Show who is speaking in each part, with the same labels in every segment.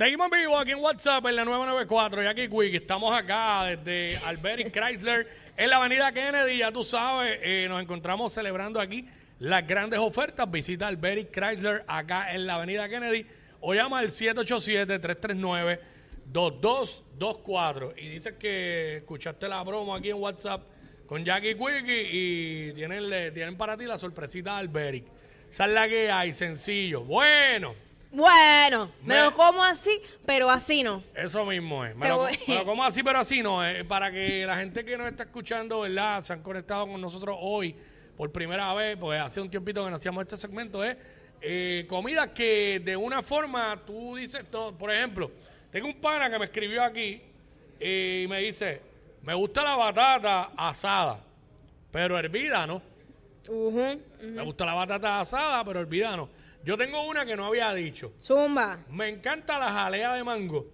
Speaker 1: Seguimos en vivo aquí en WhatsApp en la 994 y aquí. Estamos acá desde Alberic Chrysler en la avenida Kennedy. Ya tú sabes, eh, nos encontramos celebrando aquí las grandes ofertas. Visita Alberic Chrysler acá en la avenida Kennedy o llama al 787-339-2224. Y dices que escuchaste la broma aquí en WhatsApp con Jackie Quickie y tienen, tienen para ti la sorpresita de Alberic. Esa es la que hay, sencillo. Bueno.
Speaker 2: Bueno, me, lo como así, pero así no.
Speaker 1: Eso mismo es. Me lo,
Speaker 2: voy-
Speaker 1: me lo como así, pero así no. eh, para que la gente que nos está escuchando, ¿verdad? Se han conectado con nosotros hoy por primera vez, pues hace un tiempito que no hacíamos este segmento, es eh, comida que de una forma tú dices, todo, por ejemplo, tengo un pana que me escribió aquí eh, y me dice, me gusta la batata asada, pero hervida, ¿no?
Speaker 2: Ujú.
Speaker 1: Me gusta la batata asada, pero hervida, no. Yo tengo una que no había dicho.
Speaker 2: Zumba.
Speaker 1: Me encanta la jalea de mango.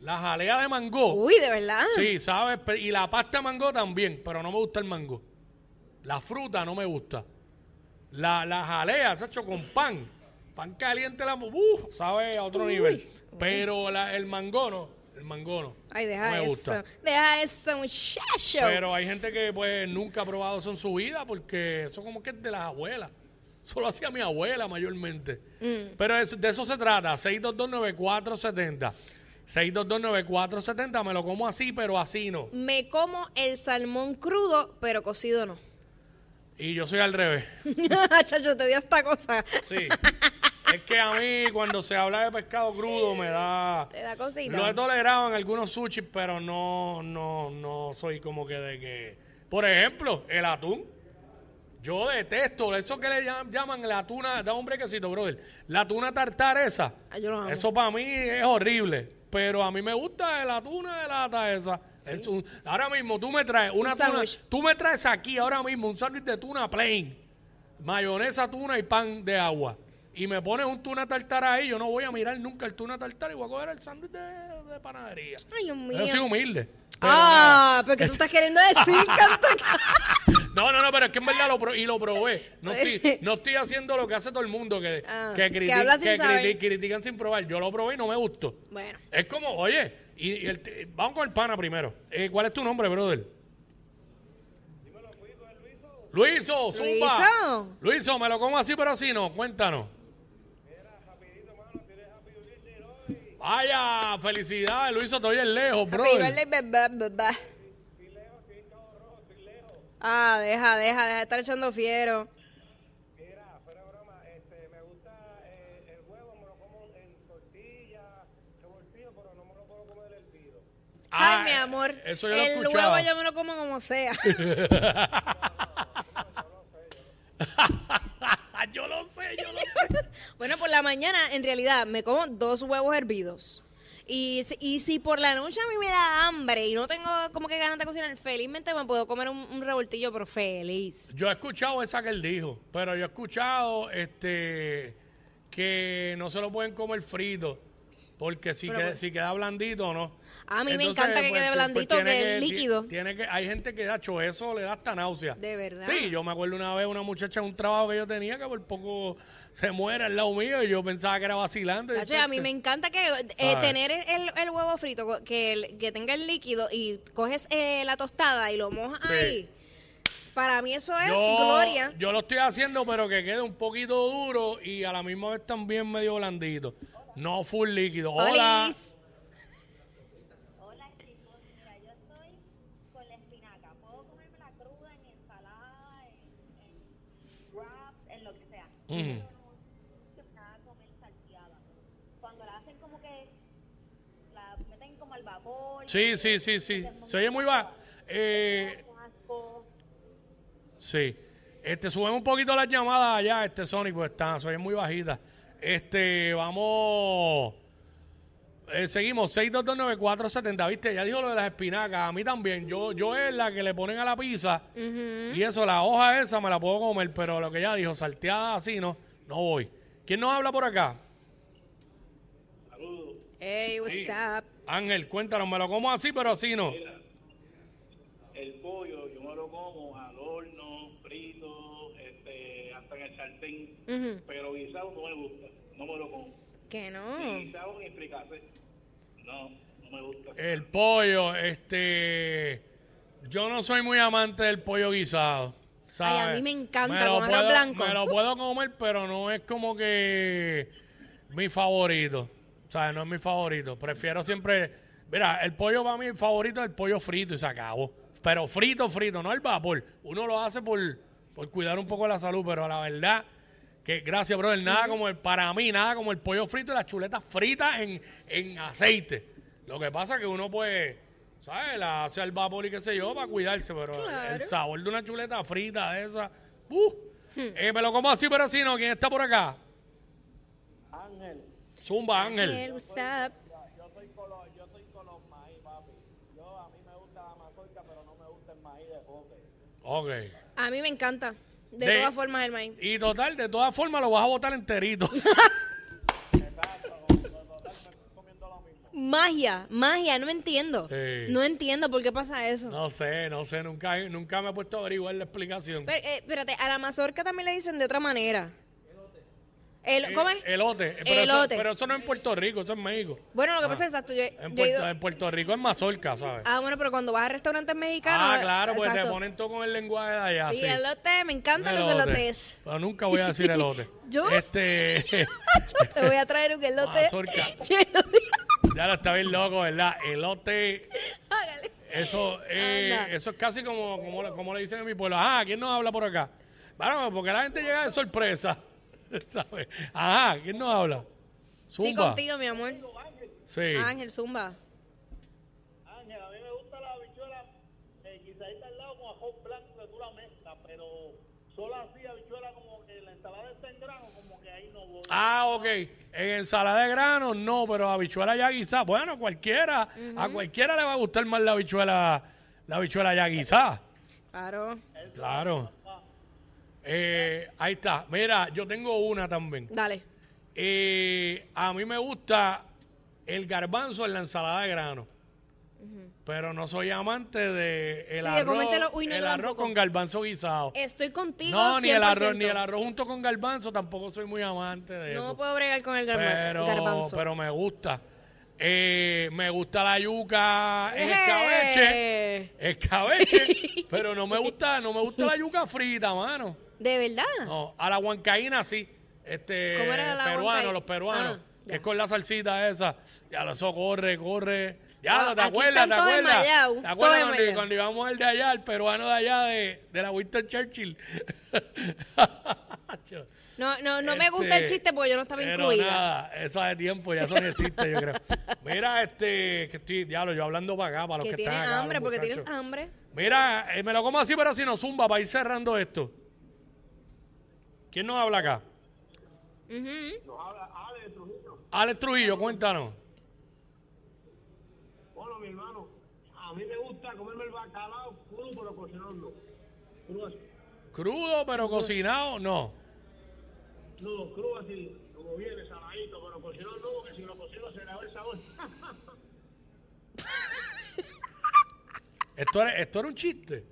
Speaker 1: La jalea de mango.
Speaker 2: Uy, de verdad.
Speaker 1: Sí, ¿sabes? Y la pasta de mango también, pero no me gusta el mango. La fruta no me gusta. La, la jalea, hecho con pan. Pan caliente, la, uf, sabe a otro nivel. Pero la- el mango no. El mango no.
Speaker 2: Ay, deja
Speaker 1: no me
Speaker 2: eso.
Speaker 1: gusta.
Speaker 2: Deja eso, muchacho.
Speaker 1: Pero hay gente que pues nunca ha probado eso en su vida porque eso como que es de las abuelas. Eso lo hacía mi abuela mayormente.
Speaker 2: Mm.
Speaker 1: Pero es- de eso se trata. 6229470. 6229470. Me lo como así, pero así no.
Speaker 2: Me como el salmón crudo, pero cocido no.
Speaker 1: Y yo soy al revés.
Speaker 2: Chacho, te dio esta cosa.
Speaker 1: Sí. es que a mí cuando se habla de pescado crudo me da...
Speaker 2: Te da cosita.
Speaker 1: Lo he tolerado en algunos sushi, pero no, no, no soy como que de que... Por ejemplo, el atún. Yo detesto eso que le llam- llaman la tuna... Da un brequecito, brother. La tuna tartar esa.
Speaker 2: Ay, yo lo amo.
Speaker 1: Eso para mí es horrible. Pero a mí me gusta la tuna de lata esa. Es un- ahora mismo tú me traes una
Speaker 2: Un
Speaker 1: tuna...
Speaker 2: sándwich.
Speaker 1: Tú me traes aquí ahora mismo un sándwich de tuna plain. Mayonesa, tuna y pan de agua. Y me pones un tuna tartar ahí, yo no voy a mirar nunca el tuna tartar y voy a coger el sándwich de, de panadería.
Speaker 2: Ay, Dios mío.
Speaker 1: Yo soy humilde. Pero
Speaker 2: Ah, porque tú estás queriendo decir, canta.
Speaker 1: No, no, no, pero es que en verdad lo pro- y lo probé. No estoy, no estoy haciendo lo que hace todo el mundo que,
Speaker 2: Ah,
Speaker 1: que,
Speaker 2: que
Speaker 1: criti-
Speaker 2: habla sin
Speaker 1: que
Speaker 2: saber.
Speaker 1: criti- critican sin probar. Yo lo probé y no me gustó.
Speaker 2: Bueno,
Speaker 1: Es como, oye, y, y el vamos con el pana primero. Eh, ¿Cuál es tu nombre, brother? Luiso, zumba.
Speaker 2: Luiso.
Speaker 1: Luiso, me lo como así, pero así no. Cuéntanos. Vaya, felicidades, Luiso, te oyes lejos, brother.
Speaker 2: Ah, deja, deja, deja de estar echando fiero.
Speaker 3: Mira, fuera de broma, este, me gusta eh, el huevo, me lo como en tortilla, revoltillo, pero no me lo puedo comer hervido.
Speaker 1: Ah,
Speaker 2: Ay, mi amor.
Speaker 1: Eso yo lo he
Speaker 2: el
Speaker 1: escuchado.
Speaker 2: huevo yo me lo como como sea.
Speaker 1: yo lo sé, yo lo sé.
Speaker 2: bueno, por la mañana, en realidad, me como dos huevos hervidos. Y y si por la noche a mí me da hambre y no tengo como que ganas de cocinar, felizmente me puedo comer un, un revoltillo, pero feliz.
Speaker 1: Yo he escuchado esa que él dijo, pero yo he escuchado este que no se lo pueden comer frito, porque si,
Speaker 2: Pero
Speaker 1: queda,
Speaker 2: pues-
Speaker 1: si queda blandito no.
Speaker 2: A mí me encanta que quede blandito,
Speaker 1: tiene
Speaker 2: que es
Speaker 1: ti-
Speaker 2: líquido.
Speaker 1: Tiene que, hay gente que ha hecho eso, le da hasta náusea.
Speaker 2: De verdad.
Speaker 1: Sí, yo me acuerdo una vez una muchacha en un trabajo que yo tenía que por poco se muere al lado mío y yo pensaba que era
Speaker 2: Chacho, y a mí me encanta que eh, tener el, el huevo frito, que, el- que tenga el líquido y coges eh, la tostada y lo mojas
Speaker 1: Sí.
Speaker 2: ahí. Para mí eso es
Speaker 1: yo,
Speaker 2: gloria.
Speaker 1: Yo lo estoy haciendo, pero que quede un poquito duro y a la misma vez también medio blandito. No full líquido. Hola.
Speaker 2: Olis.
Speaker 4: Hola chicos, mira, yo estoy con la espinaca. Puedo comerme la cruda en ensalada, en, en wraps, en lo que sea.
Speaker 1: Mm.
Speaker 4: Pero no nada comer salteada. Cuando la hacen como que la meten como al vapor.
Speaker 1: Sí, sí, sí, sí. Se oye muy bajo. Eh, sí. Este, suben un poquito las llamadas allá, este Sonic, pues están, se oyen muy bajitas. Este, vamos. Eh, seguimos, 6229470, ¿viste? Ya dijo lo de las espinacas. A mí también. Yo, yo es la que le ponen a la pizza. Y eso, la hoja esa me la puedo comer, pero lo que ya dijo, salteada así, no, no voy. ¿Quién nos habla por acá?
Speaker 2: Hey, what's up?
Speaker 1: Ángel, cuéntanos, me lo como así, pero así no.
Speaker 5: El pollo yo me lo como el sartén, pero guisado no me gusta, no me lo como.
Speaker 2: Qué qué no?
Speaker 5: Fricase. No, no me gusta.
Speaker 1: El pollo, este. Yo no soy muy amante del pollo guisado. ¿sabes?
Speaker 2: Ay, a mí me encanta
Speaker 1: lo
Speaker 2: con arroz
Speaker 1: puedo-
Speaker 2: blanco.
Speaker 1: Me lo puedo comer, pero no es como que mi favorito. ¿Sabes? No es mi favorito. Prefiero siempre. Mira, el pollo para mí favorito es el pollo frito y se acabó. Pero frito, frito, no el vapor. Uno lo hace por, por cuidar un poco la salud, pero la verdad que gracias, brother. Nada como el, para mí, nada como el pollo frito y las chuletas fritas en, en aceite. Lo que pasa es que uno pues, ¿sabes? La hace al vapor y qué sé yo para cuidarse, pero
Speaker 2: Claro.
Speaker 1: el sabor de una chuleta frita de esa, uh, eh, me lo como así, pero así no. ¿Quién está por acá?
Speaker 5: Ángel,
Speaker 1: Zumba Ángel.
Speaker 2: Ángel, up?
Speaker 5: yo estoy con los, yo estoy con los maíz, papi. Yo, a mí me gusta la mazorca, pero no me gusta el maíz de pote.
Speaker 1: Ok.
Speaker 2: A mí me encanta. De,
Speaker 1: De-
Speaker 2: todas formas, el maíz.
Speaker 1: Y total, de todas formas lo vas a botar enterito.
Speaker 2: Magia, magia, no entiendo.
Speaker 1: Sí.
Speaker 2: No entiendo por qué pasa eso.
Speaker 1: no sé, no sé, nunca, nunca me he puesto a averiguar la explicación.
Speaker 2: Pero, eh, espérate, a la mazorca también le dicen de otra manera. El, ¿Cómo es?
Speaker 1: Elote. Pero,
Speaker 2: Elote.
Speaker 1: Eso, pero eso no es en Puerto Rico, eso es en México.
Speaker 2: bueno, lo que pasa es exacto. Yo,
Speaker 1: En
Speaker 2: yo
Speaker 1: Puerto,
Speaker 2: ido-
Speaker 1: en Puerto Rico es mazorca, ¿sabes?
Speaker 2: Ah, bueno, pero cuando vas a restaurantes mexicanos.
Speaker 1: Ah, claro, pues te ponen todo con el lenguaje de allá.
Speaker 2: Sí,
Speaker 1: sí.
Speaker 2: elote, me encantan los
Speaker 1: Elote.
Speaker 2: elotes.
Speaker 1: Pero nunca voy a decir elote.
Speaker 2: ¿Yo?
Speaker 1: Este.
Speaker 2: Te voy a traer un elote.
Speaker 1: Mazorca. ya lo está bien loco, ¿verdad? Elote.
Speaker 2: Hágale.
Speaker 1: Eso, eh, eso es casi como, como, le- como le dicen en mi pueblo. Ajá, ¿quién nos habla por acá? Bueno, porque la gente llega de sorpresa. ¿sabes? Ajá, ¿quién nos habla?
Speaker 2: Sí,
Speaker 1: Zumba.
Speaker 2: contigo, mi amor.
Speaker 1: Sí.
Speaker 2: Ángel, zumba.
Speaker 5: Ángel, a mí me gusta la habichuela eh, guisadita al lado con ajo blanco que tú la mezclas, pero solo así habichuela como que la ensalada está en grano, como que ahí no voy.
Speaker 1: Ah, ok. En ensalada de granos, no, pero habichuela ya guisada. Bueno, cualquiera, a cualquiera le va a gustar más la habichuela, la habichuela ya guisada.
Speaker 2: Claro.
Speaker 1: Claro. Eh, ahí está. Mira, yo tengo una también.
Speaker 2: Dale.
Speaker 1: Eh, a mí me gusta el garbanzo en la ensalada de grano. Pero no soy amante de el
Speaker 2: Sí, de
Speaker 1: arroz,
Speaker 2: comértelo. Uy, no,
Speaker 1: el
Speaker 2: yo
Speaker 1: arroz
Speaker 2: tampoco.
Speaker 1: con garbanzo guisado.
Speaker 2: Estoy contigo.
Speaker 1: No, ni el arroz,
Speaker 2: 100%.
Speaker 1: ni el arroz junto con garbanzo, tampoco soy muy amante de
Speaker 2: No
Speaker 1: eso.
Speaker 2: puedo bregar con el garba-
Speaker 1: pero,
Speaker 2: garbanzo.
Speaker 1: pero me gusta. Eh, me gusta la yuca en
Speaker 2: ¡Eh!
Speaker 1: escabeche. Escabeche. pero no me gusta, no me gusta la yuca frita, mano.
Speaker 2: ¿De verdad?
Speaker 1: No, a la huancaína sí. Este,
Speaker 2: ¿Cómo era la
Speaker 1: peruano, los peruanos.
Speaker 2: Ah,
Speaker 1: que es con la salsita esa. Ya, eso corre, corre. Ya,
Speaker 2: Ah,
Speaker 1: ¿te acuerdas? ¿Te acuerdas? ¿Te acuerdas cuando, cuando íbamos al de allá, el peruano de allá de, de la Winston Churchill?
Speaker 2: No, no, no me gusta el
Speaker 1: Este,
Speaker 2: chiste porque yo no estaba
Speaker 1: pero
Speaker 2: incluida.
Speaker 1: nada, eso hace tiempo, ya eso no existe, yo creo. Mira, este, que estoy, diablo, yo hablando para acá, para los
Speaker 2: que
Speaker 1: que,
Speaker 2: tienes
Speaker 1: están acá.
Speaker 2: hambre, porque
Speaker 1: muchachos.
Speaker 2: tienes hambre.
Speaker 1: Mira, eh, me lo como así, pero así no zumba para ir cerrando esto. ¿Quién nos habla acá?
Speaker 2: Ujú.
Speaker 5: Nos habla Ale de Trujillo.
Speaker 1: Alex Trujillo, cuéntanos.
Speaker 5: Bueno, mi hermano, a mí me gusta comerme el bacalao crudo, pero cocinarlo. Crudo así.
Speaker 1: Crudo, pero cocinado, no.
Speaker 5: No, crudo así, como viene, saladito, pero cocinado no, porque si lo cocino se le va el sabor.
Speaker 1: Esto era, esto era un chiste.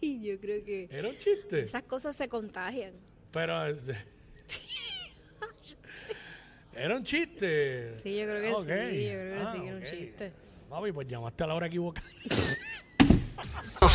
Speaker 2: Y yo creo que
Speaker 1: Era un chiste.
Speaker 2: esas cosas se contagian.
Speaker 1: Pero. este, Era un chiste.
Speaker 2: Sí, yo creo que
Speaker 1: Ok.
Speaker 2: sí, yo creo que
Speaker 1: Ah,
Speaker 2: sí, que era un chiste.
Speaker 1: Papi, pues llamaste a la hora equivocada.